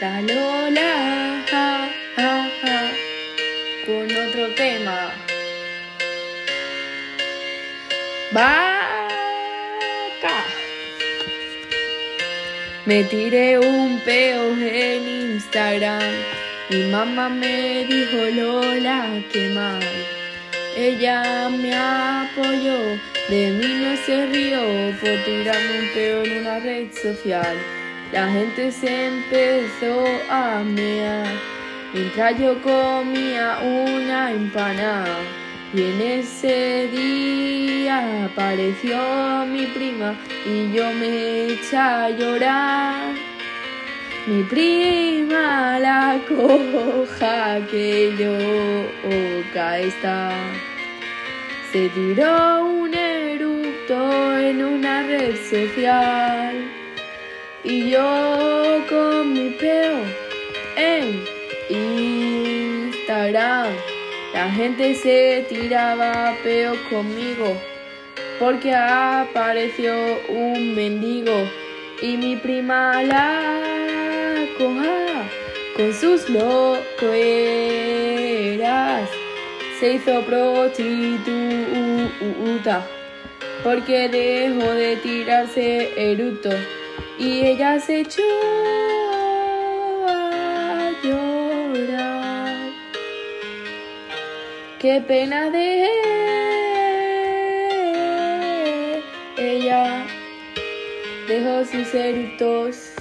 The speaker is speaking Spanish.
la Lola, ja, ja, ja, con otro tema. Vaca. Me tiré un peo en Instagram. Mi mamá me dijo Lola, qué mal. Ella me apoyó, de mí no se rió por tirarme un peo en una red social. La gente se empezó a mear mientras yo comía una empanada. Y en ese día apareció mi prima y yo me eché a llorar. Mi prima la coja que loca está. Se tiró un eructo en una red social. Y yo con mi peo en Instagram. La gente se tiraba peo conmigo porque apareció un mendigo. Y mi prima la coja con sus locueras. Se hizo prostituta porque dejó de tirarse eructo y ella se echó a llorar. Qué pena de ella dejó sus eructos